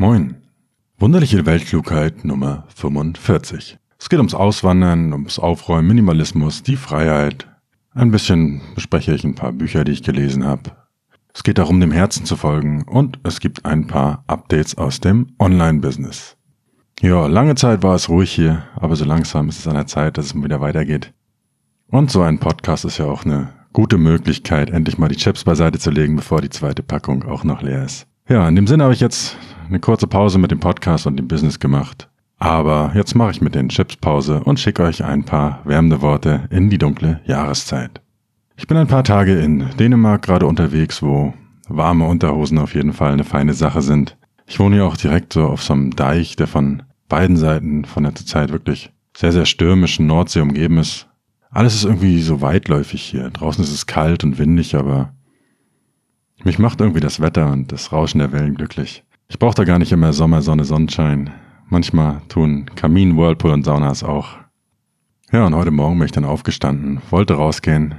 Moin. Wunderliche Weltklugheit Nummer 45. Es geht ums Auswandern, ums Aufräumen, Minimalismus, die Freiheit. Ein bisschen bespreche ich ein paar Bücher, die ich gelesen habe. Es geht darum, dem Herzen zu folgen und es gibt ein paar Updates aus dem Online-Business. Ja, lange Zeit war es ruhig hier, aber so langsam ist es an der Zeit, dass es wieder weitergeht. Und so ein Podcast ist ja auch eine gute Möglichkeit, endlich mal die Chips beiseite zu legen, bevor die zweite Packung auch noch leer ist. Ja, in dem Sinne habe ich jetzt eine kurze Pause mit dem Podcast und dem Business gemacht. Aber jetzt mache ich mit den Chips Pause und schicke euch ein paar wärmende Worte in die dunkle Jahreszeit. Ich bin ein paar Tage in Dänemark gerade unterwegs, wo warme Unterhosen auf jeden Fall eine feine Sache sind. Ich wohne hier auch direkt so auf so einem Deich, der von beiden Seiten von der Zeit wirklich sehr, sehr stürmischen Nordsee umgeben ist. Alles ist irgendwie so weitläufig hier. Draußen ist es kalt und windig, aber mich macht irgendwie das Wetter und das Rauschen der Wellen glücklich. Ich brauche da gar nicht immer Sommer, Sonne, Sonnenschein. Manchmal tun Kamin, Whirlpool und Saunas auch. Ja, und heute Morgen bin ich dann aufgestanden, wollte rausgehen.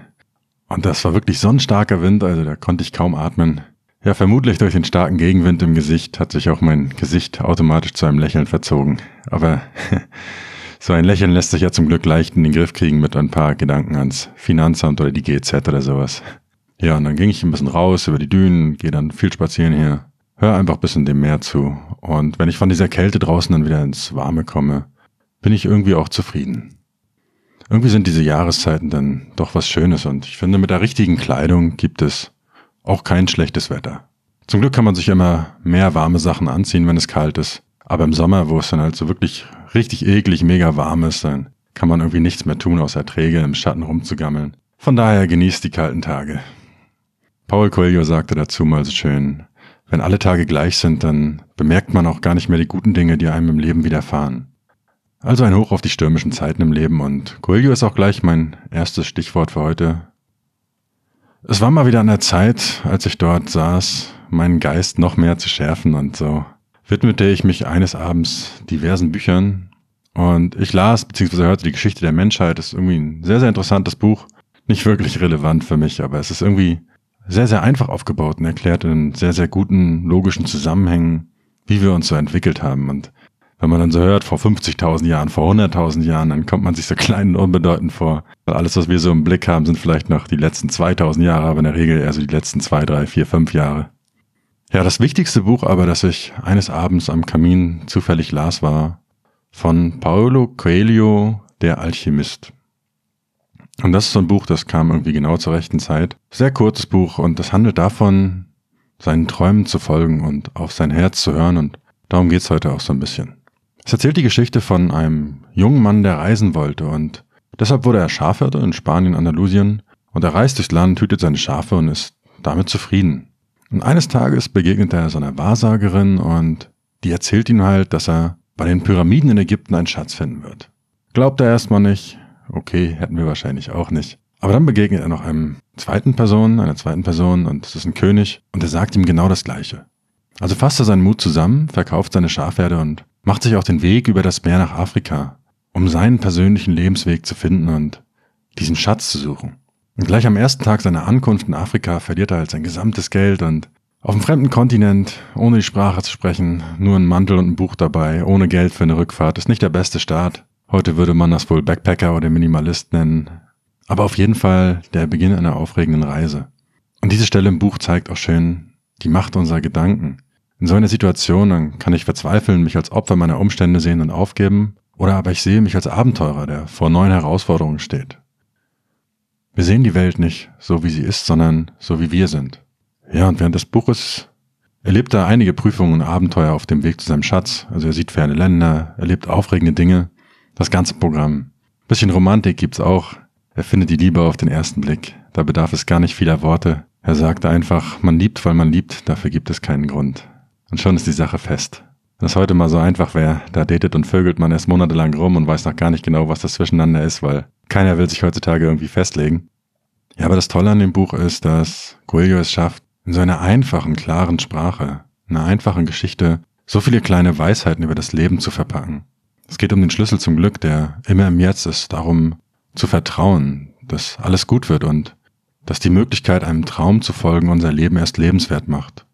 Und das war wirklich so Wind, also da konnte ich kaum atmen. Ja, vermutlich durch den starken Gegenwind im Gesicht hat sich auch mein Gesicht automatisch zu einem Lächeln verzogen. Aber so ein Lächeln lässt sich ja zum Glück leicht in den Griff kriegen mit ein paar Gedanken ans Finanzamt oder die GZ oder sowas. Ja, und dann ging ich ein bisschen raus über die Dünen, gehe dann viel spazieren hier hör einfach ein bisschen dem Meer zu. Und wenn ich von dieser Kälte draußen dann wieder ins Warme komme, bin ich irgendwie auch zufrieden. Irgendwie sind diese Jahreszeiten dann doch was Schönes und ich finde, mit der richtigen Kleidung gibt es auch kein schlechtes Wetter. Zum Glück kann man sich immer mehr warme Sachen anziehen, wenn es kalt ist. Aber im Sommer, wo es dann halt so wirklich richtig eklig, mega warm ist, dann kann man irgendwie nichts mehr tun, außer träge im Schatten rumzugammeln. Von daher genießt die kalten Tage. Paul Coelho sagte dazu mal so schön, wenn alle Tage gleich sind, dann bemerkt man auch gar nicht mehr die guten Dinge, die einem im Leben widerfahren. Also ein Hoch auf die stürmischen Zeiten im Leben und Coelho ist auch gleich mein erstes Stichwort für heute. Es war mal wieder an der Zeit, als ich dort saß, meinen Geist noch mehr zu schärfen und so widmete ich mich eines Abends diversen Büchern und ich las bzw. hörte die Geschichte der Menschheit. Das ist irgendwie ein sehr, sehr interessantes Buch. Nicht wirklich relevant für mich, aber es ist irgendwie sehr, sehr einfach aufgebaut und erklärt in sehr, sehr guten logischen Zusammenhängen, wie wir uns so entwickelt haben. Und wenn man dann so hört, vor 50.000 Jahren, vor 100.000 Jahren, dann kommt man sich so klein und unbedeutend vor. Weil alles, was wir so im Blick haben, sind vielleicht noch die letzten 2000 Jahre, aber in der Regel eher so die letzten zwei, drei, vier, fünf Jahre. Ja, das wichtigste Buch aber, das ich eines Abends am Kamin zufällig las, war von Paulo Coelho, der Alchemist. Und das ist so ein Buch, das kam irgendwie genau zur rechten Zeit. Sehr kurzes Buch und das handelt davon, seinen Träumen zu folgen und auf sein Herz zu hören und darum geht's heute auch so ein bisschen. Es erzählt die Geschichte von einem jungen Mann, der reisen wollte und deshalb wurde er Schafhirte in Spanien, Andalusien und er reist durchs Land, hütet seine Schafe und ist damit zufrieden. Und eines Tages begegnet er seiner Wahrsagerin und die erzählt ihm halt, dass er bei den Pyramiden in Ägypten einen Schatz finden wird. Glaubt er erstmal nicht, Okay, hätten wir wahrscheinlich auch nicht. Aber dann begegnet er noch einem zweiten Person, einer zweiten Person und es ist ein König und er sagt ihm genau das Gleiche. Also fasst er seinen Mut zusammen, verkauft seine Schafherde und macht sich auf den Weg über das Meer nach Afrika, um seinen persönlichen Lebensweg zu finden und diesen Schatz zu suchen. Und gleich am ersten Tag seiner Ankunft in Afrika verliert er halt sein gesamtes Geld und auf einem fremden Kontinent, ohne die Sprache zu sprechen, nur ein Mantel und ein Buch dabei, ohne Geld für eine Rückfahrt, ist nicht der beste Start. Heute würde man das wohl Backpacker oder Minimalist nennen. Aber auf jeden Fall der Beginn einer aufregenden Reise. Und diese Stelle im Buch zeigt auch schön die Macht unserer Gedanken. In so einer Situation kann ich verzweifeln, mich als Opfer meiner Umstände sehen und aufgeben, oder aber ich sehe mich als Abenteurer, der vor neuen Herausforderungen steht. Wir sehen die Welt nicht so, wie sie ist, sondern so, wie wir sind. Ja, und während des Buches erlebt er einige Prüfungen und Abenteuer auf dem Weg zu seinem Schatz. Also er sieht ferne Länder, erlebt aufregende Dinge das ganze Programm. Bisschen Romantik gibt's auch. Er findet die Liebe auf den ersten Blick. Da bedarf es gar nicht vieler Worte. Er sagt einfach, man liebt, weil man liebt, dafür gibt es keinen Grund. Und schon ist die Sache fest. Wenn es heute mal so einfach wäre, da datet und vögelt man erst monatelang rum und weiß noch gar nicht genau, was das zwischeneinander ist, weil keiner will sich heutzutage irgendwie festlegen. Ja, aber das Tolle an dem Buch ist, dass Coelho es schafft, in so einer einfachen, klaren Sprache, einer einfachen Geschichte, so viele kleine Weisheiten über das Leben zu verpacken. Es geht um den Schlüssel zum Glück, der immer im Jetzt ist, darum zu vertrauen, dass alles gut wird und dass die Möglichkeit, einem Traum zu folgen, unser Leben erst lebenswert macht.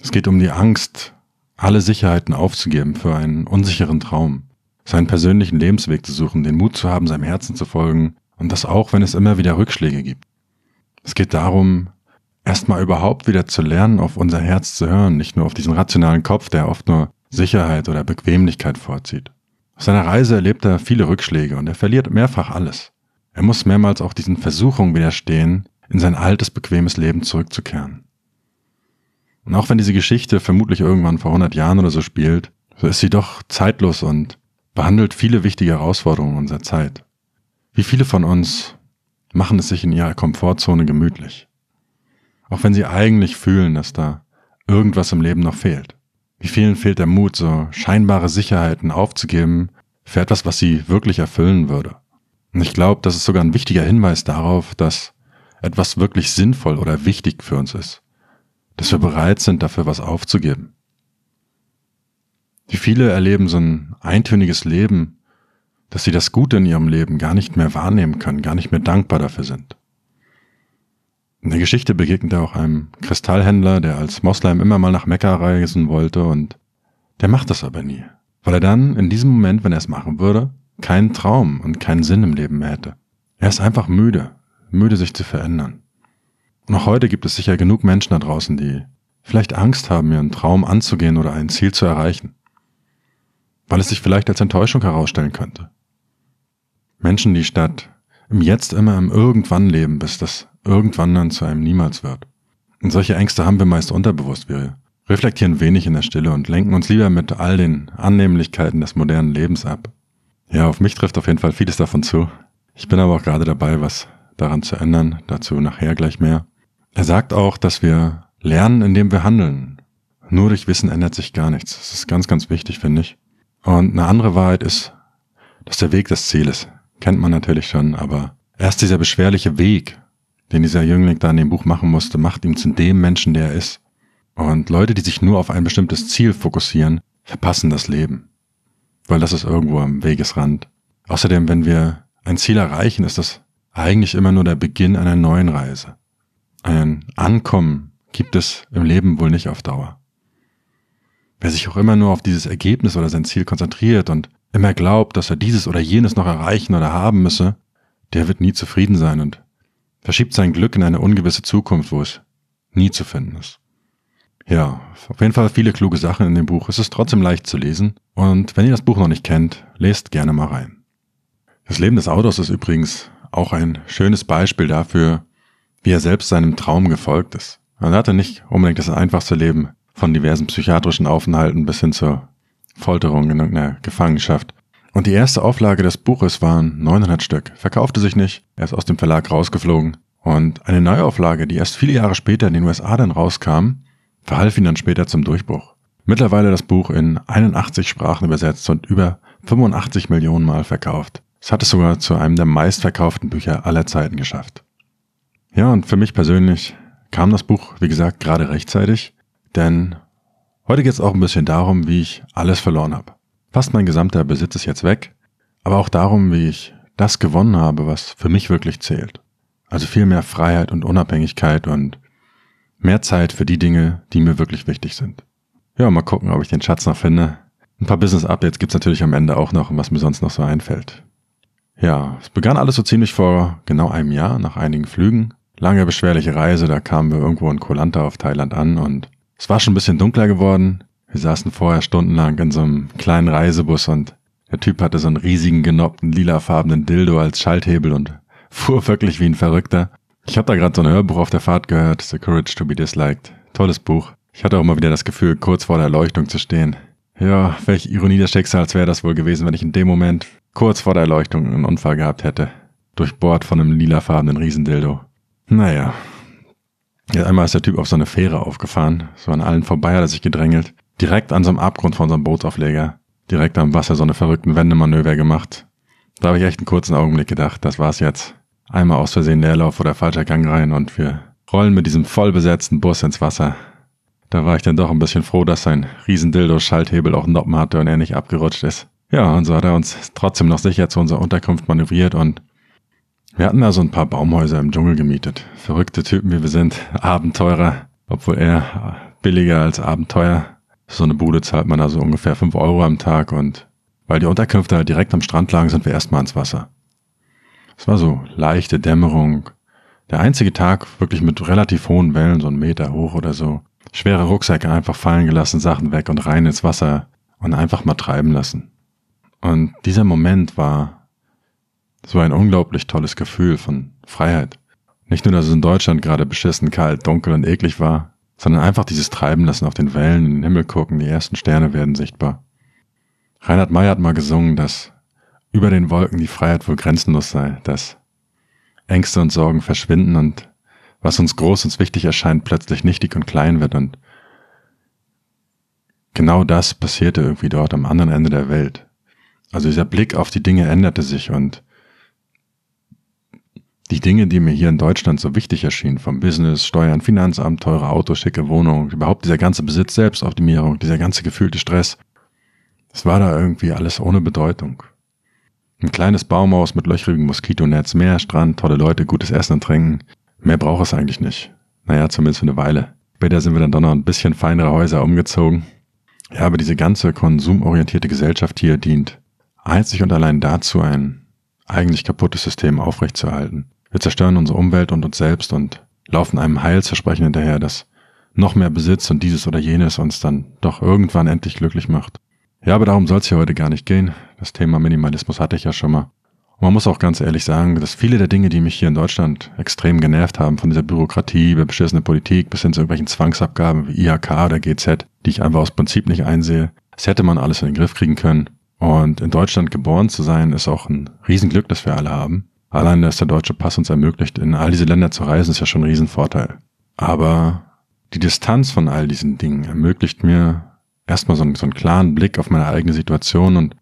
Es geht um die Angst, alle Sicherheiten aufzugeben für einen unsicheren Traum, seinen persönlichen Lebensweg zu suchen, den Mut zu haben, seinem Herzen zu folgen und das auch, wenn es immer wieder Rückschläge gibt. Es geht darum, erstmal überhaupt wieder zu lernen, auf unser Herz zu hören, nicht nur auf diesen rationalen Kopf, der oft nur Sicherheit oder Bequemlichkeit vorzieht. Auf seiner Reise erlebt er viele Rückschläge und er verliert mehrfach alles. Er muss mehrmals auch diesen Versuchungen widerstehen, in sein altes, bequemes Leben zurückzukehren. Und auch wenn diese Geschichte vermutlich irgendwann vor 100 Jahren oder so spielt, so ist sie doch zeitlos und behandelt viele wichtige Herausforderungen unserer Zeit. Wie viele von uns machen es sich in ihrer Komfortzone gemütlich? Auch wenn sie eigentlich fühlen, dass da irgendwas im Leben noch fehlt. Wie vielen fehlt der Mut, so scheinbare Sicherheiten aufzugeben für etwas, was sie wirklich erfüllen würde? Und ich glaube, das ist sogar ein wichtiger Hinweis darauf, dass etwas wirklich sinnvoll oder wichtig für uns ist. Dass wir bereit sind, dafür was aufzugeben. Wie viele erleben so ein eintöniges Leben, dass sie das Gute in ihrem Leben gar nicht mehr wahrnehmen können, gar nicht mehr dankbar dafür sind. In der Geschichte begegnet er auch einem Kristallhändler, der als Moslem immer mal nach Mekka reisen wollte und der macht das aber nie, weil er dann in diesem Moment, wenn er es machen würde, keinen Traum und keinen Sinn im Leben mehr hätte. Er ist einfach müde, müde sich zu verändern. Und auch heute gibt es sicher genug Menschen da draußen, die vielleicht Angst haben, ihren Traum anzugehen oder ein Ziel zu erreichen, weil es sich vielleicht als Enttäuschung herausstellen könnte. Menschen, die statt im Jetzt immer im Irgendwann leben, bis das Irgendwann dann zu einem Niemals wird. Und solche Ängste haben wir meist unterbewusst. Wir reflektieren wenig in der Stille und lenken uns lieber mit all den Annehmlichkeiten des modernen Lebens ab. Ja, auf mich trifft auf jeden Fall vieles davon zu. Ich bin aber auch gerade dabei, was daran zu ändern. Dazu nachher gleich mehr. Er sagt auch, dass wir lernen, indem wir handeln. Nur durch Wissen ändert sich gar nichts. Das ist ganz, ganz wichtig, finde ich. Und eine andere Wahrheit ist, dass der Weg das Ziel ist. Kennt man natürlich schon, aber erst dieser beschwerliche Weg, den dieser Jüngling da in dem Buch machen musste, macht ihn zu dem Menschen, der er ist. Und Leute, die sich nur auf ein bestimmtes Ziel fokussieren, verpassen das Leben weil das ist irgendwo am Wegesrand. Außerdem, wenn wir ein Ziel erreichen, ist das eigentlich immer nur der Beginn einer neuen Reise. Ein Ankommen gibt es im Leben wohl nicht auf Dauer. Wer sich auch immer nur auf dieses Ergebnis oder sein Ziel konzentriert und immer glaubt, dass er dieses oder jenes noch erreichen oder haben müsse, der wird nie zufrieden sein und verschiebt sein Glück in eine ungewisse Zukunft, wo es nie zu finden ist. Ja, auf jeden Fall viele kluge Sachen in dem Buch. Es ist trotzdem leicht zu lesen. Und wenn ihr das Buch noch nicht kennt, lest gerne mal rein. Das Leben des Autors ist übrigens auch ein schönes Beispiel dafür, wie er selbst seinem Traum gefolgt ist. Er hatte nicht unbedingt das einfachste Leben von diversen psychiatrischen Aufenthalten bis hin zur Folterung in irgendeiner Gefangenschaft. Und die erste Auflage des Buches waren 900 Stück, verkaufte sich nicht, er ist aus dem Verlag rausgeflogen. Und eine Neuauflage, die erst viele Jahre später in den USA dann rauskam, verhalf ihm dann später zum Durchbruch. Mittlerweile das Buch in 81 Sprachen übersetzt und über 85 Millionen Mal verkauft. Es hat es sogar zu einem der meistverkauften Bücher aller Zeiten geschafft. Ja, und für mich persönlich kam das Buch, wie gesagt, gerade rechtzeitig, denn heute geht es auch ein bisschen darum, wie ich alles verloren habe. Fast mein gesamter Besitz ist jetzt weg, aber auch darum, wie ich das gewonnen habe, was für mich wirklich zählt. Also viel mehr Freiheit und Unabhängigkeit und Mehr Zeit für die Dinge, die mir wirklich wichtig sind. Ja, mal gucken, ob ich den Schatz noch finde. Ein paar Business-Updates gibt's natürlich am Ende auch noch, was mir sonst noch so einfällt. Ja, es begann alles so ziemlich vor genau einem Jahr, nach einigen Flügen. Lange beschwerliche Reise, da kamen wir irgendwo in Koh Lanta auf Thailand an und es war schon ein bisschen dunkler geworden. Wir saßen vorher stundenlang in so einem kleinen Reisebus und der Typ hatte so einen riesigen, genoppten, lilafarbenen Dildo als Schalthebel und fuhr wirklich wie ein Verrückter. Ich habe da gerade so ein Hörbuch auf der Fahrt gehört, The Courage to be Disliked. Tolles Buch. Ich hatte auch mal wieder das Gefühl, kurz vor der Erleuchtung zu stehen. Ja, welche Ironie des Schicksals wäre das wohl gewesen, wenn ich in dem Moment kurz vor der Erleuchtung einen Unfall gehabt hätte. Durchbohrt von einem lilafarbenen Riesendildo. Naja. Ja, einmal ist der Typ auf so eine Fähre aufgefahren. So an allen vorbei hat er sich gedrängelt. Direkt an so einem Abgrund von unserem Bootsaufleger. Direkt am Wasser so eine verrückten Wendemanöver gemacht. Da habe ich echt einen kurzen Augenblick gedacht, das war's jetzt. Einmal aus Versehen Leerlauf oder falscher Gang rein und wir rollen mit diesem vollbesetzten Bus ins Wasser. Da war ich dann doch ein bisschen froh, dass sein Riesendildo-Schalthebel auch Noppen hatte und er nicht abgerutscht ist. Ja, und so hat er uns trotzdem noch sicher zu unserer Unterkunft manövriert und wir hatten da so ein paar Baumhäuser im Dschungel gemietet. Verrückte Typen wie wir sind, Abenteurer, obwohl er billiger als Abenteuer. So eine Bude zahlt man also ungefähr fünf Euro am Tag und weil die Unterkünfte halt direkt am Strand lagen, sind wir erstmal ins Wasser. Es war so leichte Dämmerung. Der einzige Tag wirklich mit relativ hohen Wellen, so einen Meter hoch oder so. Schwere Rucksäcke einfach fallen gelassen, Sachen weg und rein ins Wasser und einfach mal treiben lassen. Und dieser Moment war so ein unglaublich tolles Gefühl von Freiheit. Nicht nur, dass es in Deutschland gerade beschissen kalt, dunkel und eklig war, sondern einfach dieses Treiben lassen auf den Wellen, in den Himmel gucken, die ersten Sterne werden sichtbar. Reinhard May hat mal gesungen, dass über den Wolken die Freiheit wohl grenzenlos sei, dass Ängste und Sorgen verschwinden und was uns groß und wichtig erscheint, plötzlich nichtig und klein wird und genau das passierte irgendwie dort am anderen Ende der Welt. Also dieser Blick auf die Dinge änderte sich und die Dinge, die mir hier in Deutschland so wichtig erschienen, vom Business, Steuern, Finanzamt, teure Autos, schicke Wohnung, überhaupt dieser ganze Besitz, Selbstoptimierung, dieser ganze gefühlte Stress, das war da irgendwie alles ohne Bedeutung. Ein kleines Baumhaus mit löcherigem Moskitonetz, mehr Strand, tolle Leute, gutes Essen und Trinken. Mehr braucht es eigentlich nicht. Naja, zumindest für eine Weile. Später sind wir dann doch noch ein bisschen feinere Häuser umgezogen. Ja, aber diese ganze konsumorientierte Gesellschaft hier dient einzig und allein dazu, ein eigentlich kaputtes System aufrechtzuerhalten. Wir zerstören unsere Umwelt und uns selbst und laufen einem Heilsversprechen hinterher, das noch mehr Besitz und dieses oder jenes uns dann doch irgendwann endlich glücklich macht. Ja, aber darum soll es hier heute gar nicht gehen. Das Thema Minimalismus hatte ich ja schon mal. Und man muss auch ganz ehrlich sagen, dass viele der Dinge, die mich hier in Deutschland extrem genervt haben, von dieser Bürokratie über beschissene Politik bis hin zu irgendwelchen Zwangsabgaben wie IHK oder GZ, die ich einfach aus Prinzip nicht einsehe, das hätte man alles in den Griff kriegen können. Und in Deutschland geboren zu sein, ist auch ein Riesenglück, das wir alle haben. Allein, dass der deutsche Pass uns ermöglicht, in all diese Länder zu reisen, ist ja schon ein Riesenvorteil. Aber die Distanz von all diesen Dingen ermöglicht mir erstmal so einen, so einen klaren Blick auf meine eigene Situation und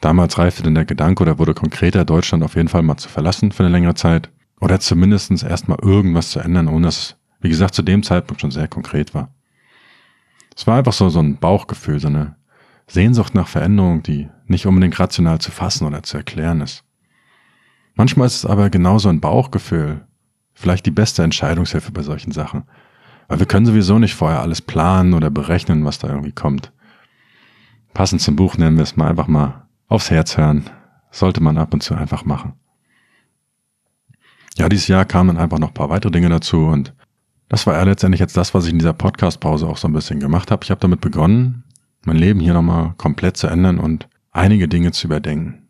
damals reifte dann der Gedanke oder wurde konkreter, Deutschland auf jeden Fall mal zu verlassen für eine längere Zeit oder zumindestens erstmal irgendwas zu ändern, ohne dass wie gesagt, zu dem Zeitpunkt schon sehr konkret war. Es war einfach so, so ein Bauchgefühl, so eine Sehnsucht nach Veränderung, die nicht unbedingt rational zu fassen oder zu erklären ist. Manchmal ist es aber genauso ein Bauchgefühl, vielleicht die beste Entscheidungshilfe bei solchen Sachen. Weil wir können sowieso nicht vorher alles planen oder berechnen, was da irgendwie kommt. Passend zum Buch nennen wir es mal einfach mal aufs Herz hören. Sollte man ab und zu einfach machen. Ja, dieses Jahr kamen dann einfach noch ein paar weitere Dinge dazu und das war ja letztendlich jetzt das, was ich in dieser Podcast-Pause auch so ein bisschen gemacht habe. Ich habe damit begonnen, mein Leben hier nochmal komplett zu ändern und einige Dinge zu überdenken.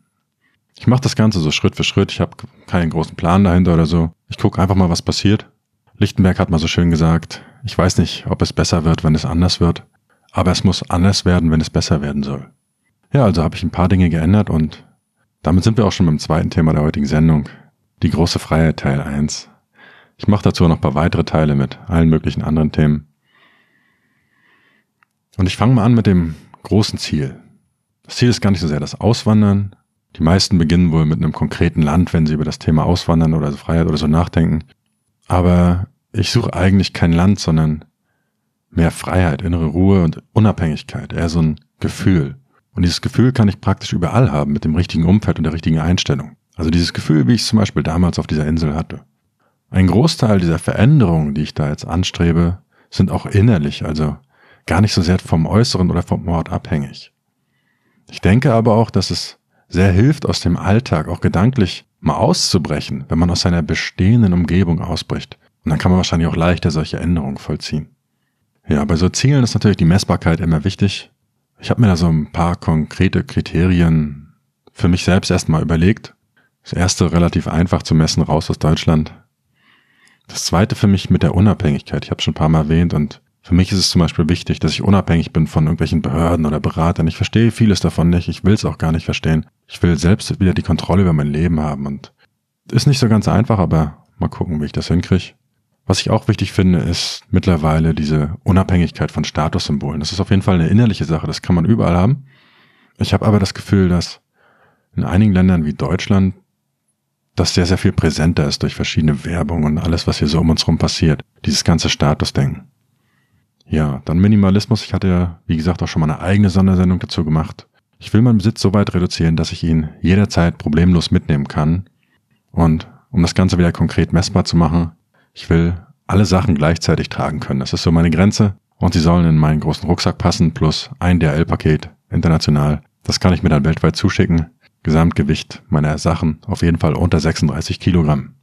Ich mache das Ganze so Schritt für Schritt. Ich habe keinen großen Plan dahinter oder so. Ich gucke einfach mal, was passiert. Lichtenberg hat mal so schön gesagt, ich weiß nicht, ob es besser wird, wenn es anders wird, aber es muss anders werden, wenn es besser werden soll. Ja, also habe ich ein paar Dinge geändert und damit sind wir auch schon beim zweiten Thema der heutigen Sendung, die große Freiheit Teil 1. Ich mache dazu noch ein paar weitere Teile mit allen möglichen anderen Themen. Und ich fange mal an mit dem großen Ziel. Das Ziel ist gar nicht so sehr das Auswandern, die meisten beginnen wohl mit einem konkreten Land, wenn sie über das Thema Auswandern oder Freiheit oder so nachdenken. Aber ich suche eigentlich kein Land, sondern mehr Freiheit, innere Ruhe und Unabhängigkeit, eher so ein Gefühl. Und dieses Gefühl kann ich praktisch überall haben, mit dem richtigen Umfeld und der richtigen Einstellung. Also dieses Gefühl, wie ich es zum Beispiel damals auf dieser Insel hatte. Ein Großteil dieser Veränderungen, die ich da jetzt anstrebe, sind auch innerlich, also gar nicht so sehr vom Äußeren oder vom Ort abhängig. Ich denke aber auch, dass es sehr hilft, aus dem Alltag auch gedanklich mal auszubrechen, wenn man aus seiner bestehenden Umgebung ausbricht. Und dann kann man wahrscheinlich auch leichter solche Änderungen vollziehen. Ja, bei so Zielen ist natürlich die Messbarkeit immer wichtig. Ich habe mir da so ein paar konkrete Kriterien für mich selbst erstmal überlegt. Das erste relativ einfach zu messen, raus aus Deutschland. Das zweite für mich mit der Unabhängigkeit. Ich habe schon ein paar Mal erwähnt und für mich ist es zum Beispiel wichtig, dass ich unabhängig bin von irgendwelchen Behörden oder Beratern. Ich verstehe vieles davon nicht. Ich will es auch gar nicht verstehen. Ich will selbst wieder die Kontrolle über mein Leben haben und ist nicht so ganz einfach, aber mal gucken, wie ich das hinkriege. Was ich auch wichtig finde, ist mittlerweile diese Unabhängigkeit von Statussymbolen. Das ist auf jeden Fall eine innerliche Sache. Das kann man überall haben. Ich habe aber das Gefühl, dass in einigen Ländern wie Deutschland das sehr, sehr viel präsenter ist durch verschiedene Werbung und alles, was hier so um uns rum passiert. Dieses ganze Statusdenken. Ja, dann Minimalismus. Ich hatte ja, wie gesagt, auch schon mal eine eigene Sondersendung dazu gemacht. Ich will meinen Besitz so weit reduzieren, dass ich ihn jederzeit problemlos mitnehmen kann. Und um das Ganze wieder konkret messbar zu machen, ich will alle Sachen gleichzeitig tragen können. Das ist so meine Grenze. und sie sollen in meinen großen Rucksack passen plus ein DRL-Paket international. Das kann ich mir dann weltweit zuschicken. Gesamtgewicht meiner Sachen auf jeden Fall unter 36 Kilogramm.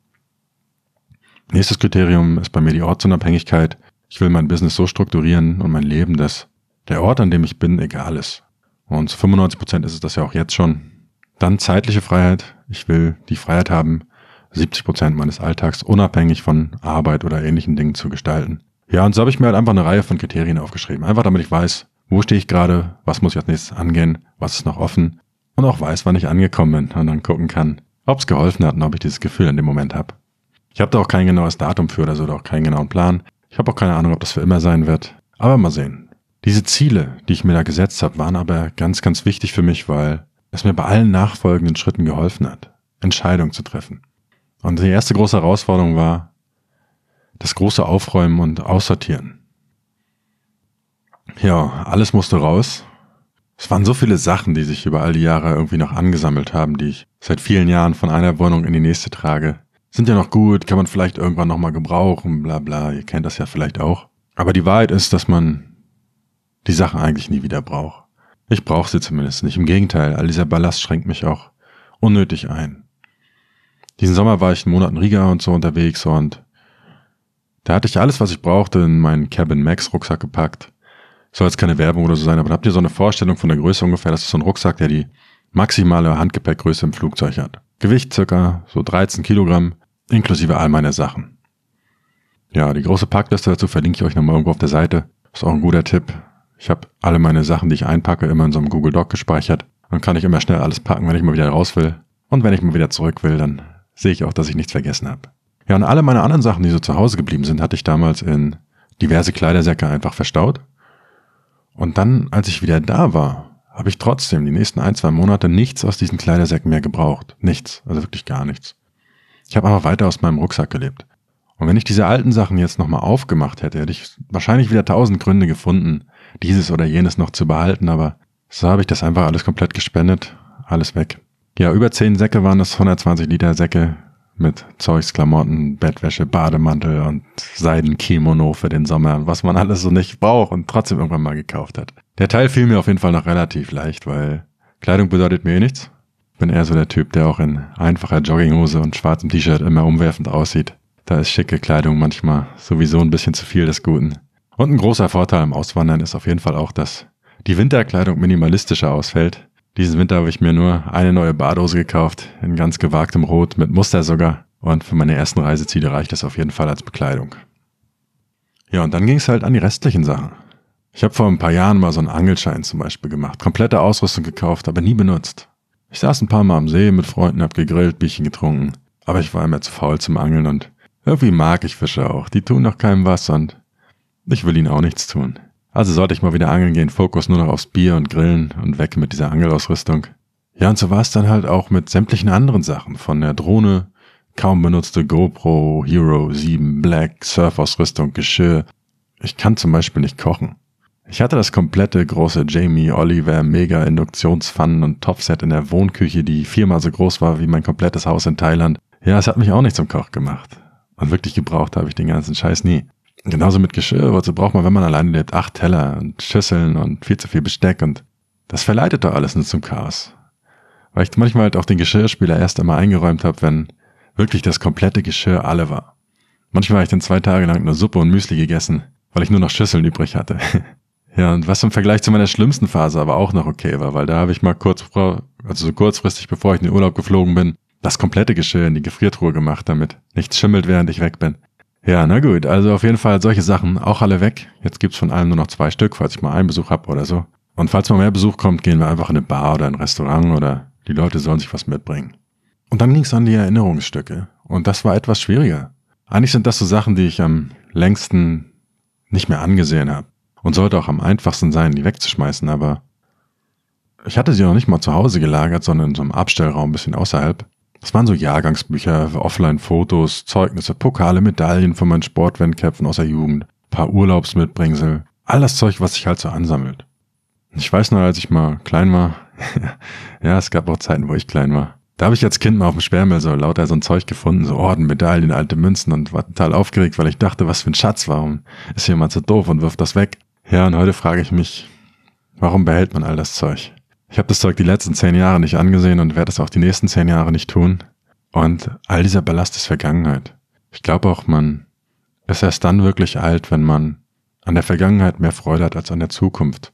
Nächstes Kriterium ist bei mir die Ortsunabhängigkeit. Ich will mein Business so strukturieren und mein Leben, dass der Ort, an dem ich bin, egal ist. Und zu 95 Prozent ist es das ja auch jetzt schon. Dann zeitliche Freiheit. Ich will die Freiheit haben, 70 Prozent meines Alltags unabhängig von Arbeit oder ähnlichen Dingen zu gestalten. Ja, und so habe ich mir halt einfach eine Reihe von Kriterien aufgeschrieben. Einfach damit ich weiß, wo stehe ich gerade, was muss ich als nächstes angehen, was ist noch offen und auch weiß, wann ich angekommen bin und dann gucken kann, ob es geholfen hat und ob ich dieses Gefühl in dem Moment habe. Ich habe da auch kein genaues Datum für oder so, oder auch keinen genauen Plan. Ich habe auch keine Ahnung, ob das für immer sein wird. Aber mal sehen. Diese Ziele, die ich mir da gesetzt habe, waren aber ganz, ganz wichtig für mich, weil es mir bei allen nachfolgenden Schritten geholfen hat, Entscheidungen zu treffen. Und die erste große Herausforderung war das große Aufräumen und Aussortieren. Ja, alles musste raus. Es waren so viele Sachen, die sich über all die Jahre irgendwie noch angesammelt haben, die ich seit vielen Jahren von einer Wohnung in die nächste trage. Sind ja noch gut, kann man vielleicht irgendwann nochmal gebrauchen, bla bla, ihr kennt das ja vielleicht auch. Aber die Wahrheit ist, dass man die Sachen eigentlich nie wieder braucht. Ich brauche sie zumindest nicht. Im Gegenteil, all dieser Ballast schränkt mich auch unnötig ein. Diesen Sommer war ich einen Monat in Riga und so unterwegs und da hatte ich alles, was ich brauchte, in meinen Cabin Max Rucksack gepackt. Soll jetzt keine Werbung oder so sein, aber habt ihr so eine Vorstellung von der Größe ungefähr? Das ist so ein Rucksack, der die maximale Handgepäckgröße im Flugzeug hat. Gewicht circa so 13 Kilogramm, inklusive all meiner Sachen. Ja, die große Packliste dazu verlinke ich euch nochmal irgendwo auf der Seite. Ist auch ein guter Tipp. Ich habe alle meine Sachen, die ich einpacke, immer in so einem Google Doc gespeichert. Dann kann ich immer schnell alles packen, wenn ich mal wieder raus will. Und wenn ich mal wieder zurück will, dann sehe ich auch, dass ich nichts vergessen habe. Ja, und alle meine anderen Sachen, die so zu Hause geblieben sind, hatte ich damals in diverse Kleidersäcke einfach verstaut. Und dann, als ich wieder da war, habe ich trotzdem die nächsten ein, zwei Monate nichts aus diesen Kleidersäcken mehr gebraucht. Nichts, also wirklich gar nichts. Ich habe einfach weiter aus meinem Rucksack gelebt. Und wenn ich diese alten Sachen jetzt nochmal aufgemacht hätte, hätte ich wahrscheinlich wieder tausend Gründe gefunden, dieses oder jenes noch zu behalten, aber so habe ich das einfach alles komplett gespendet, alles weg. Ja, über 10 Säcke waren das 120 Liter Säcke mit Zeugs, Klamotten, Bettwäsche, Bademantel und Seidenkimono für den Sommer, was man alles so nicht braucht und trotzdem irgendwann mal gekauft hat. Der Teil fiel mir auf jeden Fall noch relativ leicht, weil Kleidung bedeutet mir eh nichts. Bin eher so der Typ, der auch in einfacher Jogginghose und schwarzem T-Shirt immer umwerfend aussieht. Da ist schicke Kleidung manchmal sowieso ein bisschen zu viel des Guten. Und ein großer Vorteil am Auswandern ist auf jeden Fall auch, dass die Winterkleidung minimalistischer ausfällt diesen Winter habe ich mir nur eine neue Badose gekauft, in ganz gewagtem Rot, mit Muster sogar. Und für meine ersten Reiseziele reicht das auf jeden Fall als Bekleidung. Ja, und dann ging es halt an die restlichen Sachen. Ich habe vor ein paar Jahren mal so einen Angelschein zum Beispiel gemacht, komplette Ausrüstung gekauft, aber nie benutzt. Ich saß ein paar Mal am See mit Freunden, hab gegrillt, Bierchen getrunken, aber ich war immer zu faul zum Angeln und irgendwie mag ich Fische auch. Die tun doch keinem was und ich will ihnen auch nichts tun. Also sollte ich mal wieder angeln gehen, Fokus nur noch aufs Bier und Grillen und weg mit dieser Angelausrüstung. Ja, und so war es dann halt auch mit sämtlichen anderen Sachen. Von der Drohne, kaum benutzte GoPro, Hero 7 Black, Surfausrüstung, Geschirr. Ich kann zum Beispiel nicht kochen. Ich hatte das komplette große Jamie Oliver Mega Induktionspfannen und Topset in der Wohnküche, die viermal so groß war wie mein komplettes Haus in Thailand. Ja, es hat mich auch nicht zum Koch gemacht. Und wirklich gebraucht habe ich den ganzen Scheiß nie. Genauso mit Geschirr, wozu braucht man, wenn man alleine lebt, acht Teller und Schüsseln und viel zu viel Besteck und das verleitet doch alles nur zum Chaos. Weil ich manchmal halt auch den Geschirrspüler erst einmal eingeräumt habe, wenn wirklich das komplette Geschirr alle war. Manchmal habe ich dann zwei Tage lang nur Suppe und Müsli gegessen, weil ich nur noch Schüsseln übrig hatte. ja, und was im Vergleich zu meiner schlimmsten Phase aber auch noch okay war, weil da habe ich mal kurz, also so kurzfristig, bevor ich in den Urlaub geflogen bin, das komplette Geschirr in die Gefriertruhe gemacht, damit nichts schimmelt, während ich weg bin. Ja, na gut, also auf jeden Fall solche Sachen auch alle weg. Jetzt gibt's von allem nur noch zwei Stück, falls ich mal einen Besuch hab oder so. Und falls mal mehr Besuch kommt, gehen wir einfach in eine Bar oder ein Restaurant oder die Leute sollen sich was mitbringen. Und dann ging's an die Erinnerungsstücke. Und das war etwas schwieriger. Eigentlich sind das so Sachen, die ich am längsten nicht mehr angesehen habe. Und sollte auch am einfachsten sein, die wegzuschmeißen, aber ich hatte sie noch nicht mal zu Hause gelagert, sondern in so einem Abstellraum ein bisschen außerhalb. Das waren so Jahrgangsbücher, Offline-Fotos, Zeugnisse, Pokale, Medaillen von meinen Sportwettkämpfen aus der Jugend, paar Urlaubsmitbringsel, all das Zeug, was sich halt so ansammelt. Ich weiß noch, als ich mal klein war, ja, es gab auch Zeiten, wo ich klein war. Da habe ich als Kind mal auf dem Sperrmüll so lauter so ein Zeug gefunden, so Orden, Medaillen, alte Münzen und war total aufgeregt, weil ich dachte, was für ein Schatz, warum ist jemand so doof und wirft das weg? Ja, und heute frage ich mich, warum behält man all das Zeug? Ich habe das Zeug die letzten zehn Jahre nicht angesehen und werde es auch die nächsten zehn Jahre nicht tun. Und all dieser Ballast ist Vergangenheit. Ich glaube auch, man ist erst dann wirklich alt, wenn man an der Vergangenheit mehr Freude hat als an der Zukunft.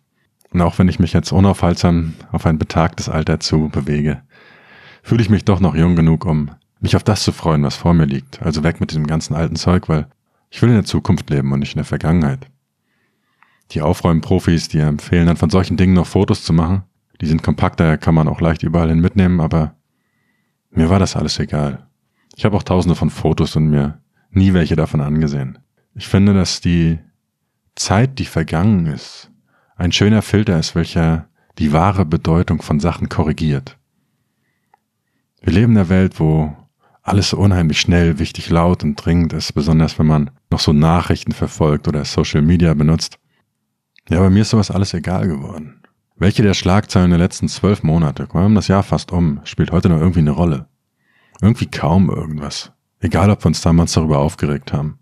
Und auch wenn ich mich jetzt unaufhaltsam auf ein betagtes Alter zu bewege, fühle ich mich doch noch jung genug, um mich auf das zu freuen, was vor mir liegt. Also weg mit diesem ganzen alten Zeug, weil ich will in der Zukunft leben und nicht in der Vergangenheit. Die Aufräumprofis, die empfehlen dann von solchen Dingen noch Fotos zu machen. Die sind kompakter, kann man auch leicht überall hin mitnehmen, aber mir war das alles egal. Ich habe auch tausende von Fotos und mir nie welche davon angesehen. Ich finde, dass die Zeit, die vergangen ist, ein schöner Filter ist, welcher die wahre Bedeutung von Sachen korrigiert. Wir leben in einer Welt, wo alles so unheimlich schnell, wichtig, laut und dringend ist, besonders wenn man noch so Nachrichten verfolgt oder Social Media benutzt. Ja, bei mir ist sowas alles egal geworden. Welche der Schlagzeilen der letzten zwölf Monate, wir haben das Jahr fast um, spielt heute noch irgendwie eine Rolle. Irgendwie kaum irgendwas. Egal, ob wir uns damals darüber aufgeregt haben.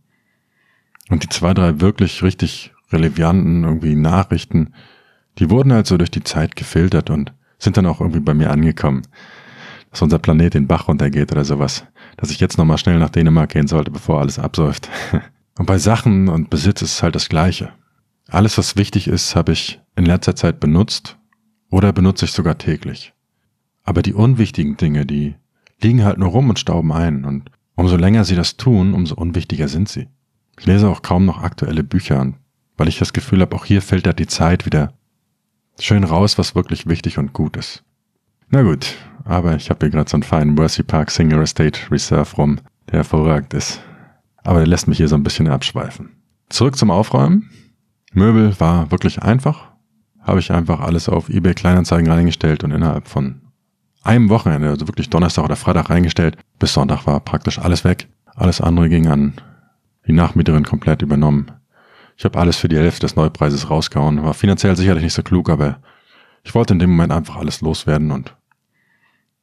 Und die zwei, drei wirklich richtig relevanten irgendwie Nachrichten, die wurden halt so durch die Zeit gefiltert und sind dann auch irgendwie bei mir angekommen. Dass unser Planet den Bach runtergeht oder sowas. Dass ich jetzt nochmal schnell nach Dänemark gehen sollte, bevor alles absäuft. Und bei Sachen und Besitz ist es halt das Gleiche. Alles, was wichtig ist, habe ich in letzter Zeit benutzt oder benutze ich sogar täglich. Aber die unwichtigen Dinge, die liegen halt nur rum und stauben ein und umso länger sie das tun, umso unwichtiger sind sie. Ich lese auch kaum noch aktuelle Bücher an, weil ich das Gefühl habe, auch hier fällt da die Zeit wieder schön raus, was wirklich wichtig und gut ist. Na gut, aber ich habe hier gerade so einen feinen Mercy Park Single Estate Reserve rum, der hervorragend ist. Aber der lässt mich hier so ein bisschen abschweifen. Zurück zum Aufräumen. Möbel war wirklich einfach. Habe ich einfach alles auf eBay Kleinanzeigen reingestellt und innerhalb von einem Wochenende, also wirklich Donnerstag oder Freitag reingestellt, bis Sonntag war praktisch alles weg. Alles andere ging an die Nachmieterin komplett übernommen. Ich habe alles für die Hälfte des Neupreises rausgehauen. War finanziell sicherlich nicht so klug, aber ich wollte in dem Moment einfach alles loswerden und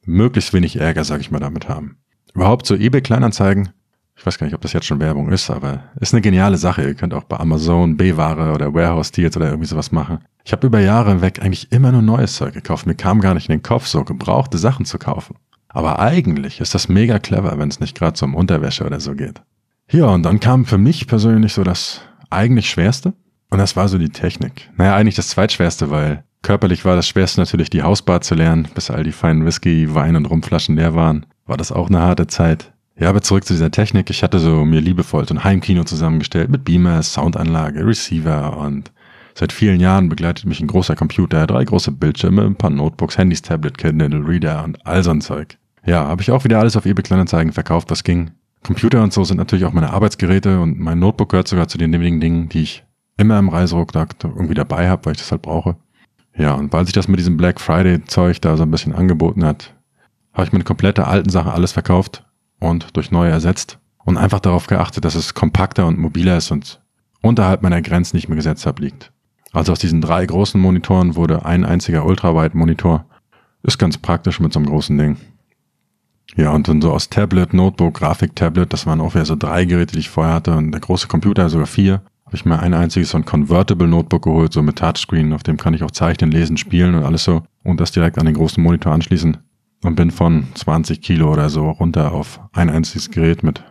möglichst wenig Ärger, sag ich mal, damit haben. Überhaupt so eBay Kleinanzeigen ich weiß gar nicht, ob das jetzt schon Werbung ist, aber ist eine geniale Sache. Ihr könnt auch bei Amazon B-Ware oder Warehouse Deals oder irgendwie sowas machen. Ich habe über Jahre hinweg eigentlich immer nur neues Zeug gekauft. Mir kam gar nicht in den Kopf, so gebrauchte Sachen zu kaufen. Aber eigentlich ist das mega clever, wenn es nicht gerade so um Unterwäsche oder so geht. Ja, und dann kam für mich persönlich so das eigentlich Schwerste. Und das war so die Technik. Naja, eigentlich das Zweitschwerste, weil körperlich war das Schwerste natürlich die Hausbar zu lernen, bis all die feinen Whisky, Wein und Rumflaschen leer waren. War das auch eine harte Zeit. Ja, aber zurück zu dieser Technik. Ich hatte so mir liebevoll so ein Heimkino zusammengestellt mit Beamer, Soundanlage, Receiver und seit vielen Jahren begleitet mich ein großer Computer, drei große Bildschirme, ein paar Notebooks, Handys, Tablet, Kindle, Reader und all so ein Zeug. Ja, habe ich auch wieder alles auf eBay Kleinanzeigen verkauft, was ging. Computer und so sind natürlich auch meine Arbeitsgeräte und mein Notebook gehört sogar zu den wenigen Dingen, die ich immer im Reiserucksack irgendwie dabei habe, weil ich das halt brauche. Ja, und weil sich das mit diesem Black Friday Zeug da so ein bisschen angeboten hat, habe ich meine komplette alten Sachen alles verkauft und durch neue ersetzt und einfach darauf geachtet, dass es kompakter und mobiler ist und unterhalb meiner Grenzen, ich mir gesetzt habe, liegt. Also aus diesen drei großen Monitoren wurde ein einziger Ultrawide-Monitor. Ist ganz praktisch mit so einem großen Ding. Ja, und dann so aus Tablet, Notebook, Grafik-Tablet, das waren auch wieder so drei Geräte, die ich vorher hatte und der große Computer sogar vier. Habe ich mir ein einziges so ein Convertible Notebook geholt, so mit Touchscreen, auf dem kann ich auch zeichnen, lesen, spielen und alles so und das direkt an den großen Monitor anschließen und bin von 20 Kilo oder so runter auf ein einziges Gerät mit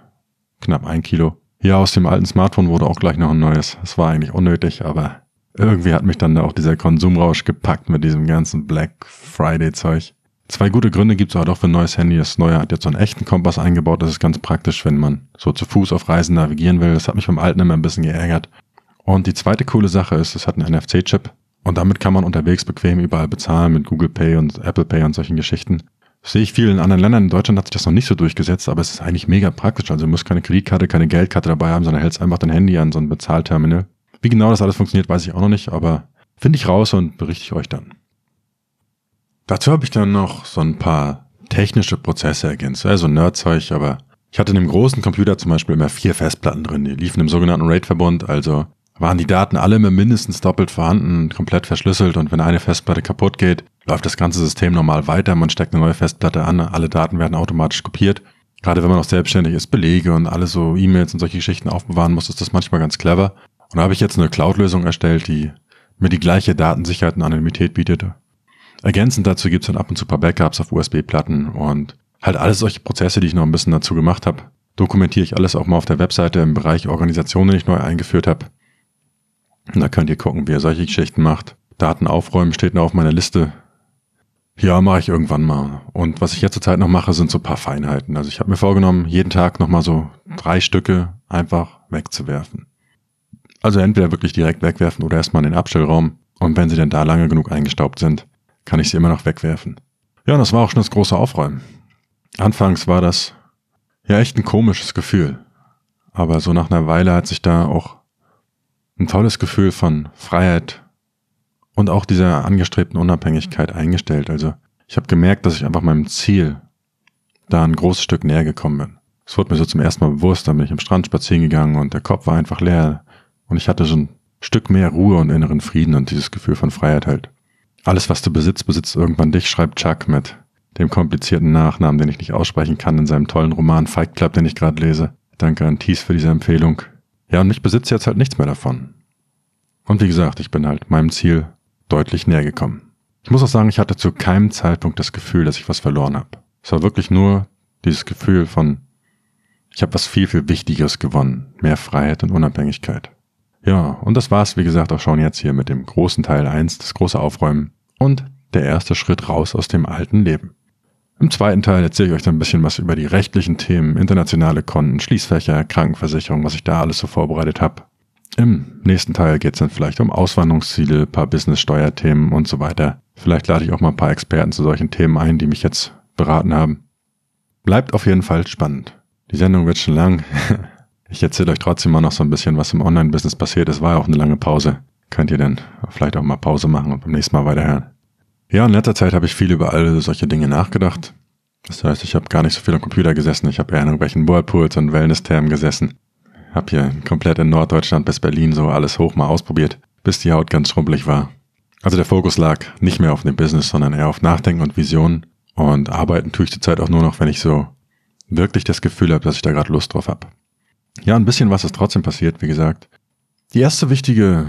knapp ein Kilo. Hier aus dem alten Smartphone wurde auch gleich noch ein neues. Es war eigentlich unnötig, aber irgendwie hat mich dann auch dieser Konsumrausch gepackt mit diesem ganzen Black Friday Zeug. Zwei gute Gründe gibt es auch für ein neues Handy. Das neue hat jetzt so einen echten Kompass eingebaut. Das ist ganz praktisch, wenn man so zu Fuß auf Reisen navigieren will. Das hat mich beim alten immer ein bisschen geärgert. Und die zweite coole Sache ist, es hat einen NFC-Chip. Und damit kann man unterwegs bequem überall bezahlen mit Google Pay und Apple Pay und solchen Geschichten. Sehe ich viel in anderen Ländern. In Deutschland hat sich das noch nicht so durchgesetzt, aber es ist eigentlich mega praktisch. Also du musst keine Kreditkarte, keine Geldkarte dabei haben, sondern hältst einfach dein Handy an so ein Bezahlterminal. Wie genau das alles funktioniert, weiß ich auch noch nicht, aber finde ich raus und berichte ich euch dann. Dazu habe ich dann noch so ein paar technische Prozesse ergänzt. Also Nerdzeug, aber ich hatte in dem großen Computer zum Beispiel immer vier Festplatten drin. Die liefen im sogenannten RAID-Verbund, also waren die Daten alle immer mindestens doppelt vorhanden, komplett verschlüsselt und wenn eine Festplatte kaputt geht, läuft das ganze System normal weiter, man steckt eine neue Festplatte an, alle Daten werden automatisch kopiert. Gerade wenn man auch selbstständig ist, Belege und alle so E-Mails und solche Geschichten aufbewahren muss, ist das manchmal ganz clever. Und da habe ich jetzt eine Cloud-Lösung erstellt, die mir die gleiche Datensicherheit und Anonymität bietet. Ergänzend dazu gibt es dann ab und zu ein paar Backups auf USB-Platten und halt alles solche Prozesse, die ich noch ein bisschen dazu gemacht habe. Dokumentiere ich alles auch mal auf der Webseite im Bereich Organisation, den ich neu eingeführt habe. Und da könnt ihr gucken, wie ihr solche Geschichten macht. Daten aufräumen steht noch auf meiner Liste. Ja, mache ich irgendwann mal. Und was ich jetzt zurzeit noch mache, sind so paar Feinheiten. Also ich habe mir vorgenommen, jeden Tag nochmal so drei Stücke einfach wegzuwerfen. Also entweder wirklich direkt wegwerfen oder erstmal in den Abstellraum. Und wenn sie denn da lange genug eingestaubt sind, kann ich sie immer noch wegwerfen. Ja, und das war auch schon das große Aufräumen. Anfangs war das ja echt ein komisches Gefühl. Aber so nach einer Weile hat sich da auch ein tolles Gefühl von Freiheit und auch dieser angestrebten Unabhängigkeit eingestellt. Also ich habe gemerkt, dass ich einfach meinem Ziel da ein großes Stück näher gekommen bin. Es wurde mir so zum ersten Mal bewusst, dann bin ich am Strand spazieren gegangen und der Kopf war einfach leer. Und ich hatte so ein Stück mehr Ruhe und inneren Frieden und dieses Gefühl von Freiheit halt. Alles, was du besitzt, besitzt irgendwann dich, schreibt Chuck mit dem komplizierten Nachnamen, den ich nicht aussprechen kann, in seinem tollen Roman Fight Club, den ich gerade lese. Danke an Thies für diese Empfehlung. Ja, und ich besitze jetzt halt nichts mehr davon. Und wie gesagt, ich bin halt meinem Ziel deutlich näher gekommen. Ich muss auch sagen, ich hatte zu keinem Zeitpunkt das Gefühl, dass ich was verloren habe. Es war wirklich nur dieses Gefühl von, ich habe was viel, viel Wichtigeres gewonnen. Mehr Freiheit und Unabhängigkeit. Ja, und das war's, wie gesagt, auch schon jetzt hier mit dem großen Teil 1, das große Aufräumen und der erste Schritt raus aus dem alten Leben. Im zweiten Teil erzähle ich euch dann ein bisschen was über die rechtlichen Themen, internationale Konten, Schließfächer, Krankenversicherung, was ich da alles so vorbereitet habe. Im nächsten Teil geht es dann vielleicht um Auswanderungsziele, paar Business-Steuerthemen und so weiter. Vielleicht lade ich auch mal ein paar Experten zu solchen Themen ein, die mich jetzt beraten haben. Bleibt auf jeden Fall spannend. Die Sendung wird schon lang. Ich erzähle euch trotzdem mal noch so ein bisschen, was im Online-Business passiert. Es war ja auch eine lange Pause. Könnt ihr dann vielleicht auch mal Pause machen und beim nächsten Mal weiterhören. Ja, in letzter Zeit habe ich viel über all solche Dinge nachgedacht. Das heißt, ich habe gar nicht so viel am Computer gesessen. Ich habe eher in irgendwelchen Whirlpools und Wellness-Thermen gesessen. Hab hier komplett in Norddeutschland bis Berlin so alles hoch mal ausprobiert, bis die Haut ganz schrumpelig war. Also der Fokus lag nicht mehr auf dem Business, sondern eher auf Nachdenken und Visionen. Und arbeiten tue ich zurzeit auch nur noch, wenn ich so wirklich das Gefühl habe, dass ich da gerade Lust drauf habe. Ja, ein bisschen was ist trotzdem passiert, wie gesagt. Die erste wichtige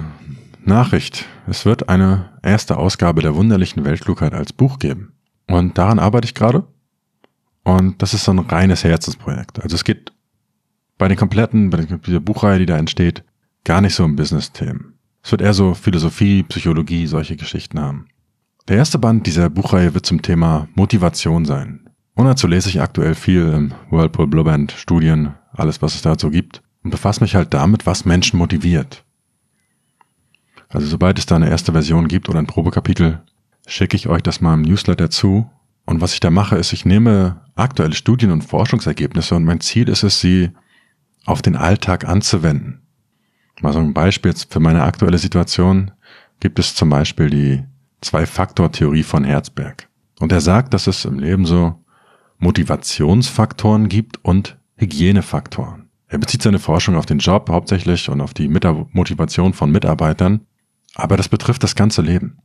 Nachricht. Es wird eine erste Ausgabe der wunderlichen Weltklugheit als Buch geben. Und daran arbeite ich gerade. Und das ist so ein reines Herzensprojekt. Also es geht bei den kompletten, bei der Buchreihe, die da entsteht, gar nicht so um Business-Themen. Es wird eher so Philosophie, Psychologie, solche Geschichten haben. Der erste Band dieser Buchreihe wird zum Thema Motivation sein. Und dazu lese ich aktuell viel im Whirlpool Blue Band, Studien, alles was es dazu gibt und befasse mich halt damit, was Menschen motiviert. Also sobald es da eine erste Version gibt oder ein Probekapitel, schicke ich euch das mal im Newsletter zu. Und was ich da mache, ist, ich nehme aktuelle Studien und Forschungsergebnisse und mein Ziel ist es, sie auf den Alltag anzuwenden. Mal so ein Beispiel für meine aktuelle Situation gibt es zum Beispiel die Zwei-Faktor-Theorie von Herzberg. Und er sagt, dass es im Leben so Motivationsfaktoren gibt und Hygienefaktoren. Er bezieht seine Forschung auf den Job hauptsächlich und auf die Motivation von Mitarbeitern aber das betrifft das ganze Leben.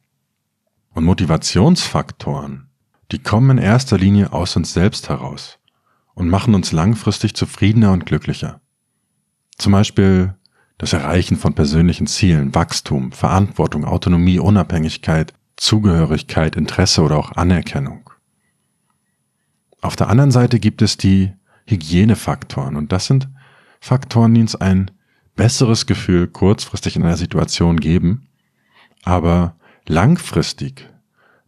Und Motivationsfaktoren, die kommen in erster Linie aus uns selbst heraus und machen uns langfristig zufriedener und glücklicher. Zum Beispiel das Erreichen von persönlichen Zielen, Wachstum, Verantwortung, Autonomie, Unabhängigkeit, Zugehörigkeit, Interesse oder auch Anerkennung. Auf der anderen Seite gibt es die Hygienefaktoren und das sind Faktoren, die uns ein besseres Gefühl kurzfristig in einer Situation geben, aber langfristig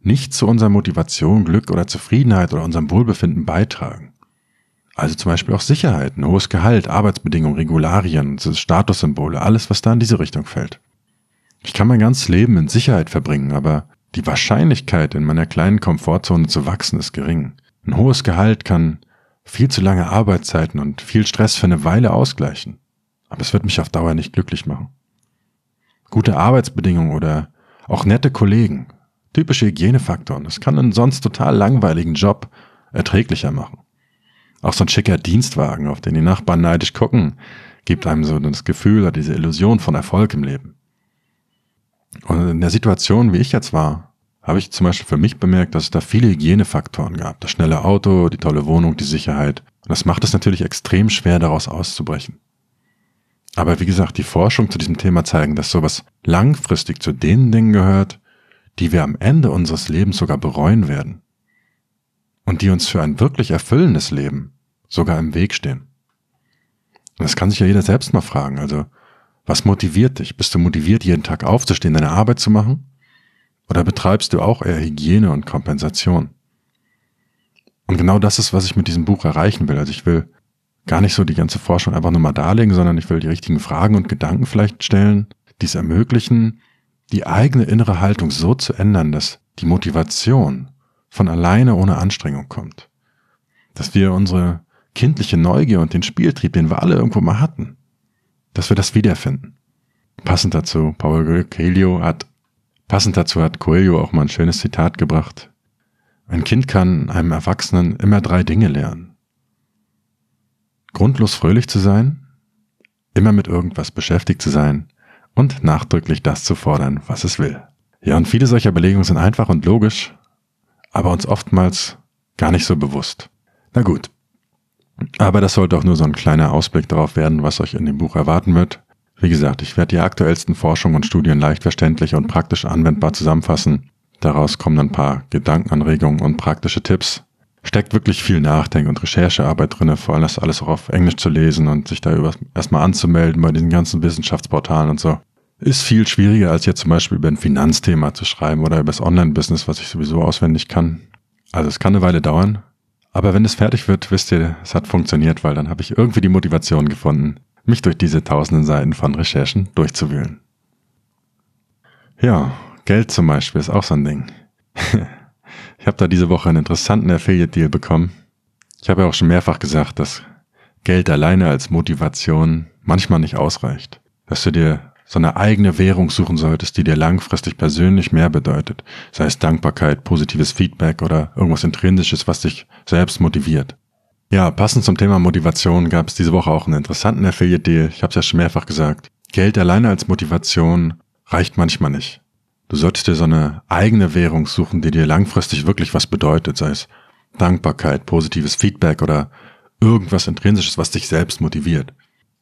nicht zu unserer Motivation, Glück oder Zufriedenheit oder unserem Wohlbefinden beitragen. Also zum Beispiel auch Sicherheit, ein hohes Gehalt, Arbeitsbedingungen, Regularien, Statussymbole, alles, was da in diese Richtung fällt. Ich kann mein ganzes Leben in Sicherheit verbringen, aber die Wahrscheinlichkeit, in meiner kleinen Komfortzone zu wachsen, ist gering. Ein hohes Gehalt kann viel zu lange Arbeitszeiten und viel Stress für eine Weile ausgleichen. Aber es wird mich auf Dauer nicht glücklich machen gute Arbeitsbedingungen oder auch nette Kollegen. Typische Hygienefaktoren. Das kann einen sonst total langweiligen Job erträglicher machen. Auch so ein schicker Dienstwagen, auf den die Nachbarn neidisch gucken, gibt einem so das Gefühl oder diese Illusion von Erfolg im Leben. Und in der Situation, wie ich jetzt war, habe ich zum Beispiel für mich bemerkt, dass es da viele Hygienefaktoren gab. Das schnelle Auto, die tolle Wohnung, die Sicherheit. Und das macht es natürlich extrem schwer, daraus auszubrechen. Aber wie gesagt, die Forschung zu diesem Thema zeigen, dass sowas langfristig zu den Dingen gehört, die wir am Ende unseres Lebens sogar bereuen werden. Und die uns für ein wirklich erfüllendes Leben sogar im Weg stehen. Und das kann sich ja jeder selbst mal fragen. Also, was motiviert dich? Bist du motiviert, jeden Tag aufzustehen, deine Arbeit zu machen? Oder betreibst du auch eher Hygiene und Kompensation? Und genau das ist, was ich mit diesem Buch erreichen will. Also ich will gar nicht so die ganze Forschung einfach nur mal darlegen, sondern ich will die richtigen Fragen und Gedanken vielleicht stellen, die es ermöglichen, die eigene innere Haltung so zu ändern, dass die Motivation von alleine ohne Anstrengung kommt. Dass wir unsere kindliche Neugier und den Spieltrieb, den wir alle irgendwo mal hatten, dass wir das wiederfinden. Passend dazu, Paul Coelho hat, passend dazu hat Coelho auch mal ein schönes Zitat gebracht. Ein Kind kann einem Erwachsenen immer drei Dinge lernen. Grundlos fröhlich zu sein, immer mit irgendwas beschäftigt zu sein und nachdrücklich das zu fordern, was es will. Ja, und viele solcher Belegungen sind einfach und logisch, aber uns oftmals gar nicht so bewusst. Na gut. Aber das sollte auch nur so ein kleiner Ausblick darauf werden, was euch in dem Buch erwarten wird. Wie gesagt, ich werde die aktuellsten Forschungen und Studien leicht verständlich und praktisch anwendbar zusammenfassen. Daraus kommen ein paar Gedankenanregungen und praktische Tipps. Steckt wirklich viel Nachdenk- und Recherchearbeit drinne, vor allem das alles auch auf Englisch zu lesen und sich da erstmal anzumelden bei diesen ganzen Wissenschaftsportalen und so. Ist viel schwieriger, als jetzt zum Beispiel über ein Finanzthema zu schreiben oder über das Online-Business, was ich sowieso auswendig kann. Also es kann eine Weile dauern. Aber wenn es fertig wird, wisst ihr, es hat funktioniert, weil dann habe ich irgendwie die Motivation gefunden, mich durch diese tausenden Seiten von Recherchen durchzuwühlen. Ja, Geld zum Beispiel ist auch so ein Ding. ich habe da diese Woche einen interessanten Affiliate-Deal bekommen. Ich habe ja auch schon mehrfach gesagt, dass Geld alleine als Motivation manchmal nicht ausreicht. Dass du dir so eine eigene Währung suchen solltest, die dir langfristig persönlich mehr bedeutet, sei es Dankbarkeit, positives Feedback oder irgendwas Intrinsisches, was dich selbst motiviert. Ja, passend zum Thema Motivation gab es diese Woche auch einen interessanten Affiliate-Deal. Ich habe es ja schon mehrfach gesagt. Geld alleine als Motivation reicht manchmal nicht. Du solltest dir so eine eigene Währung suchen, die dir langfristig wirklich was bedeutet, sei es Dankbarkeit, positives Feedback oder irgendwas Intrinsisches, was dich selbst motiviert.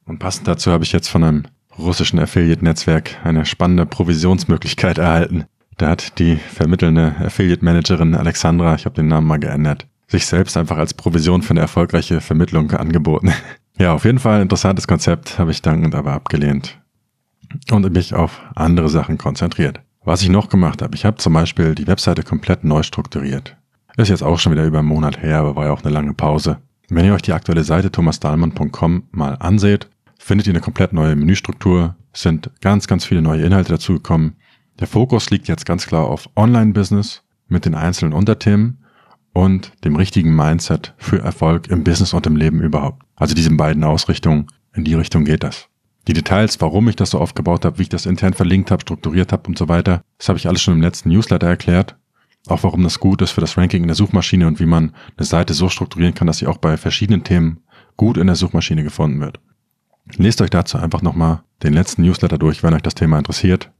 Und passend dazu habe ich jetzt von einem russischen Affiliate-Netzwerk eine spannende Provisionsmöglichkeit erhalten. Da hat die vermittelnde Affiliate-Managerin Alexandra, ich habe den Namen mal geändert, sich selbst einfach als Provision für eine erfolgreiche Vermittlung angeboten. Ja, auf jeden Fall interessantes Konzept, habe ich dankend aber abgelehnt und mich auf andere Sachen konzentriert. Was ich noch gemacht habe, ich habe zum Beispiel die Webseite komplett neu strukturiert. Ist jetzt auch schon wieder über einen Monat her, aber war ja auch eine lange Pause. Wenn ihr euch die aktuelle Seite thomasdahlmann.com mal anseht, findet ihr eine komplett neue Menüstruktur, sind ganz, ganz viele neue Inhalte dazugekommen. Der Fokus liegt jetzt ganz klar auf Online-Business mit den einzelnen Unterthemen und dem richtigen Mindset für Erfolg im Business und im Leben überhaupt. Also diesen beiden Ausrichtungen, in die Richtung geht das. Die Details, warum ich das so aufgebaut habe, wie ich das intern verlinkt habe, strukturiert habe und so weiter, das habe ich alles schon im letzten Newsletter erklärt. Auch warum das gut ist für das Ranking in der Suchmaschine und wie man eine Seite so strukturieren kann, dass sie auch bei verschiedenen Themen gut in der Suchmaschine gefunden wird. Lest euch dazu einfach nochmal den letzten Newsletter durch, wenn euch das Thema interessiert.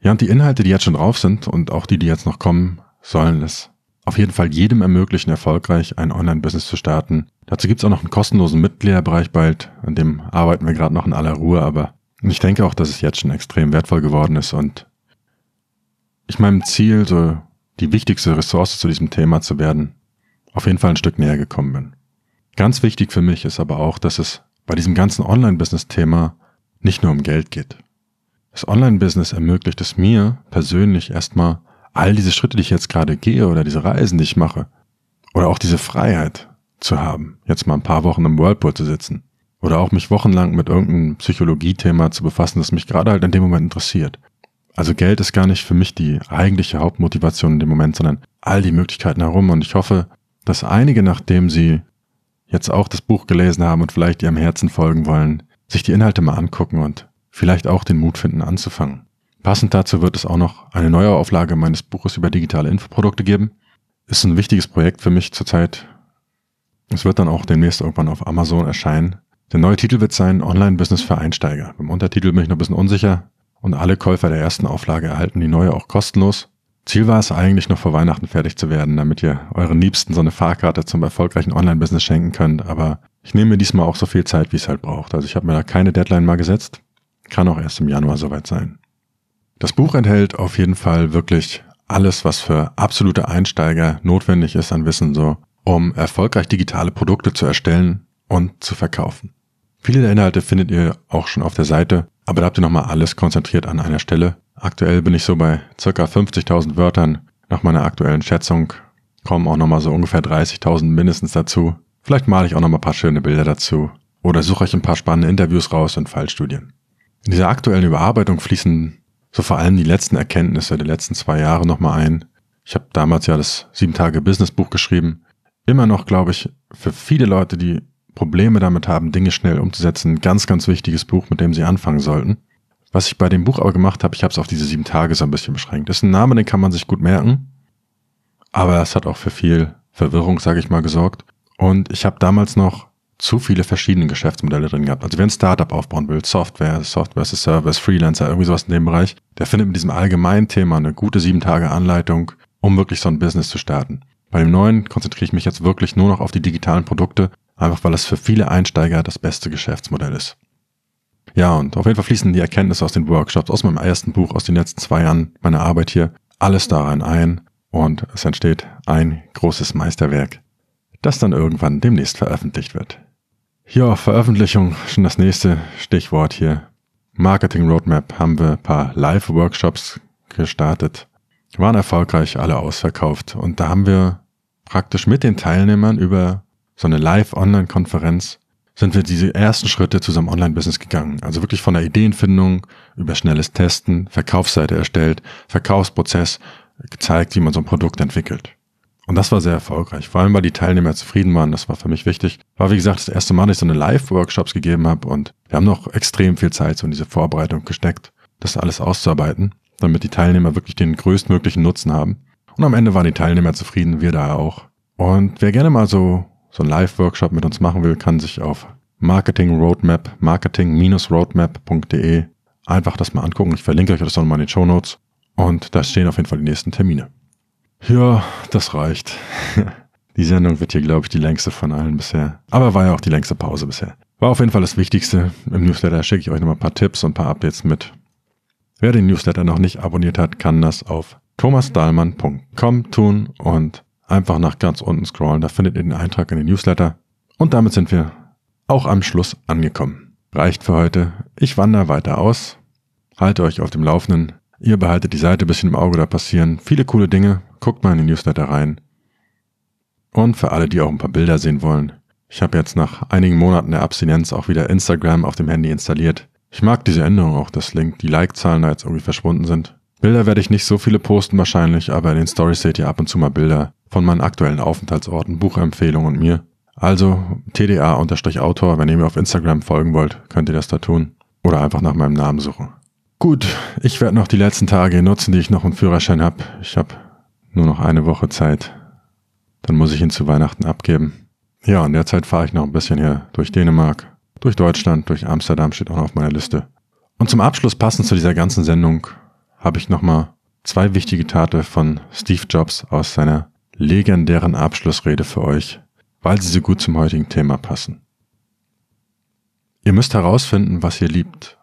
Ja, und die Inhalte, die jetzt schon drauf sind und auch die, die jetzt noch kommen, sollen es auf jeden Fall jedem ermöglichen, erfolgreich ein Online-Business zu starten. Dazu gibt's auch noch einen kostenlosen Mitgliederbereich bald, an dem arbeiten wir gerade noch in aller Ruhe, aber ich denke auch, dass es jetzt schon extrem wertvoll geworden ist und ich meinem Ziel, so die wichtigste Ressource zu diesem Thema zu werden, auf jeden Fall ein Stück näher gekommen bin. Ganz wichtig für mich ist aber auch, dass es bei diesem ganzen Online-Business-Thema nicht nur um Geld geht. Das Online-Business ermöglicht es mir persönlich erstmal all diese Schritte, die ich jetzt gerade gehe oder diese Reisen, die ich mache oder auch diese Freiheit zu haben, jetzt mal ein paar Wochen im Whirlpool zu sitzen oder auch mich wochenlang mit irgendeinem Psychologie-Thema zu befassen, das mich gerade halt in dem Moment interessiert. Also Geld ist gar nicht für mich die eigentliche Hauptmotivation in dem Moment, sondern all die Möglichkeiten herum und ich hoffe, dass einige, nachdem sie jetzt auch das Buch gelesen haben und vielleicht ihrem Herzen folgen wollen, sich die Inhalte mal angucken und vielleicht auch den Mut finden anzufangen. Passend dazu wird es auch noch eine neue Auflage meines Buches über digitale Infoprodukte geben. Ist ein wichtiges Projekt für mich zurzeit. Es wird dann auch demnächst irgendwann auf Amazon erscheinen. Der neue Titel wird sein Online-Business für Einsteiger. Beim Untertitel bin ich noch ein bisschen unsicher und alle Käufer der ersten Auflage erhalten die neue auch kostenlos. Ziel war es eigentlich noch vor Weihnachten fertig zu werden, damit ihr euren Liebsten so eine Fahrkarte zum erfolgreichen Online-Business schenken könnt. Aber Ich nehme mir diesmal auch so viel Zeit, wie es halt braucht. Also ich habe mir da keine Deadline mal gesetzt. Kann auch erst im Januar soweit sein. Das Buch enthält auf jeden Fall wirklich alles, was für absolute Einsteiger notwendig ist an Wissen, so um erfolgreich digitale Produkte zu erstellen und zu verkaufen. Viele der Inhalte findet ihr auch schon auf der Seite, aber da habt ihr nochmal alles konzentriert an einer Stelle. Aktuell bin ich so bei circa 50.000 Wörtern. Nach meiner aktuellen Schätzung kommen auch nochmal so ungefähr 30.000 mindestens dazu. Vielleicht male ich auch nochmal ein paar schöne Bilder dazu. Oder suche euch ein paar spannende Interviews raus und Fallstudien. In dieser aktuellen Überarbeitung fließen so vor allem die letzten Erkenntnisse der letzten zwei Jahre nochmal ein. Ich habe damals ja das sieben Tage Business Buch geschrieben. Immer noch, glaube ich, für viele Leute, die Probleme damit haben, Dinge schnell umzusetzen, ein ganz, ganz wichtiges Buch, mit dem sie anfangen sollten. Was ich bei dem Buch aber gemacht habe, ich habe es auf diese sieben Tage so ein bisschen beschränkt. Das ist ein Name, den kann man sich gut merken, aber es hat auch für viel Verwirrung, sage ich mal, gesorgt. Und ich habe damals noch zu viele verschiedene Geschäftsmodelle drin gehabt. Also wer ein Startup aufbauen will, Software, Software as a Service, Freelancer, irgendwie sowas in dem Bereich, der findet mit diesem allgemeinen Thema eine gute sieben Tage Anleitung, um wirklich so ein Business zu starten. Bei dem neuen konzentriere ich mich jetzt wirklich nur noch auf die digitalen Produkte, einfach weil es für viele Einsteiger das beste Geschäftsmodell ist. Ja, und auf jeden Fall fließen die Erkenntnisse aus den Workshops, aus meinem ersten Buch, aus den letzten zwei Jahren meiner Arbeit hier, alles daran ein und es entsteht ein großes Meisterwerk, das dann irgendwann demnächst veröffentlicht wird. Ja, Veröffentlichung, schon das nächste Stichwort hier. Marketing Roadmap haben wir ein paar Live-Workshops gestartet. Waren erfolgreich, alle ausverkauft. Und da haben wir praktisch mit den Teilnehmern über so eine Live-Online-Konferenz sind wir diese ersten Schritte zu unserem Online-Business gegangen. Also wirklich von der Ideenfindung über schnelles Testen, Verkaufsseite erstellt, Verkaufsprozess, gezeigt, wie man so ein Produkt entwickelt. Und das war sehr erfolgreich, vor allem weil die Teilnehmer zufrieden waren. Das war für mich wichtig. War wie gesagt das erste Mal, dass ich so eine Live-Workshops gegeben habe und wir haben noch extrem viel Zeit so in diese Vorbereitung gesteckt, das alles auszuarbeiten, damit die Teilnehmer wirklich den größtmöglichen Nutzen haben. Und am Ende waren die Teilnehmer zufrieden, wir da auch. Und wer gerne mal so so ein Live-Workshop mit uns machen will, kann sich auf Marketing Roadmap, marketing-roadmap.de einfach das mal angucken. Ich verlinke euch das nochmal in den Show Notes und da stehen auf jeden Fall die nächsten Termine. Ja, das reicht. Die Sendung wird hier, glaube ich, die längste von allen bisher. Aber war ja auch die längste Pause bisher. War auf jeden Fall das Wichtigste. Im Newsletter schicke ich euch nochmal ein paar Tipps und ein paar Updates mit. Wer den Newsletter noch nicht abonniert hat, kann das auf thomasdahlmann.com tun und einfach nach ganz unten scrollen. Da findet ihr den Eintrag in den Newsletter. Und damit sind wir auch am Schluss angekommen. Reicht für heute. Ich wandere weiter aus. Halte euch auf dem Laufenden. Ihr behaltet die Seite ein bisschen im Auge, da passieren viele coole Dinge. Guckt mal in den Newsletter rein. Und für alle, die auch ein paar Bilder sehen wollen, ich habe jetzt nach einigen Monaten der Abstinenz auch wieder Instagram auf dem Handy installiert. Ich mag diese Änderung auch, dass Link die Like-Zahlen da jetzt irgendwie verschwunden sind. Bilder werde ich nicht so viele posten wahrscheinlich, aber in den Stories seht ihr ab und zu mal Bilder von meinen aktuellen Aufenthaltsorten, Buchempfehlungen und mir. Also TDA-Autor, wenn ihr mir auf Instagram folgen wollt, könnt ihr das da tun. Oder einfach nach meinem Namen suchen. Gut, ich werde noch die letzten Tage nutzen, die ich noch einen Führerschein habe. Ich habe nur noch eine Woche Zeit. Dann muss ich ihn zu Weihnachten abgeben. Ja, in der Zeit fahre ich noch ein bisschen hier durch Dänemark, durch Deutschland, durch Amsterdam steht auch noch auf meiner Liste. Und zum Abschluss passend zu dieser ganzen Sendung habe ich nochmal zwei wichtige Tate von Steve Jobs aus seiner legendären Abschlussrede für euch, weil sie so gut zum heutigen Thema passen. Ihr müsst herausfinden, was ihr liebt.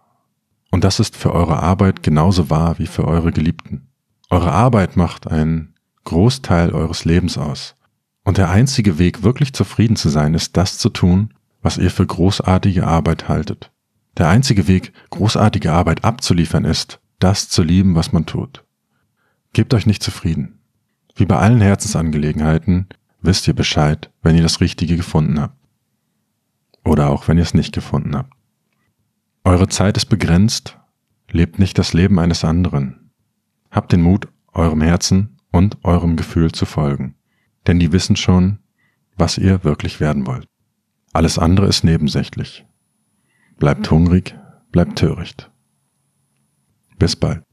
Und das ist für eure Arbeit genauso wahr wie für eure Geliebten. Eure Arbeit macht einen Großteil eures Lebens aus. Und der einzige Weg, wirklich zufrieden zu sein, ist das zu tun, was ihr für großartige Arbeit haltet. Der einzige Weg, großartige Arbeit abzuliefern, ist, das zu lieben, was man tut. Gebt euch nicht zufrieden. Wie bei allen Herzensangelegenheiten wisst ihr Bescheid, wenn ihr das Richtige gefunden habt. Oder auch wenn ihr es nicht gefunden habt. Eure Zeit ist begrenzt, lebt nicht das Leben eines anderen. Habt den Mut, eurem Herzen und eurem Gefühl zu folgen, denn die wissen schon, was ihr wirklich werden wollt. Alles andere ist nebensächlich. Bleibt hungrig, bleibt töricht. Bis bald.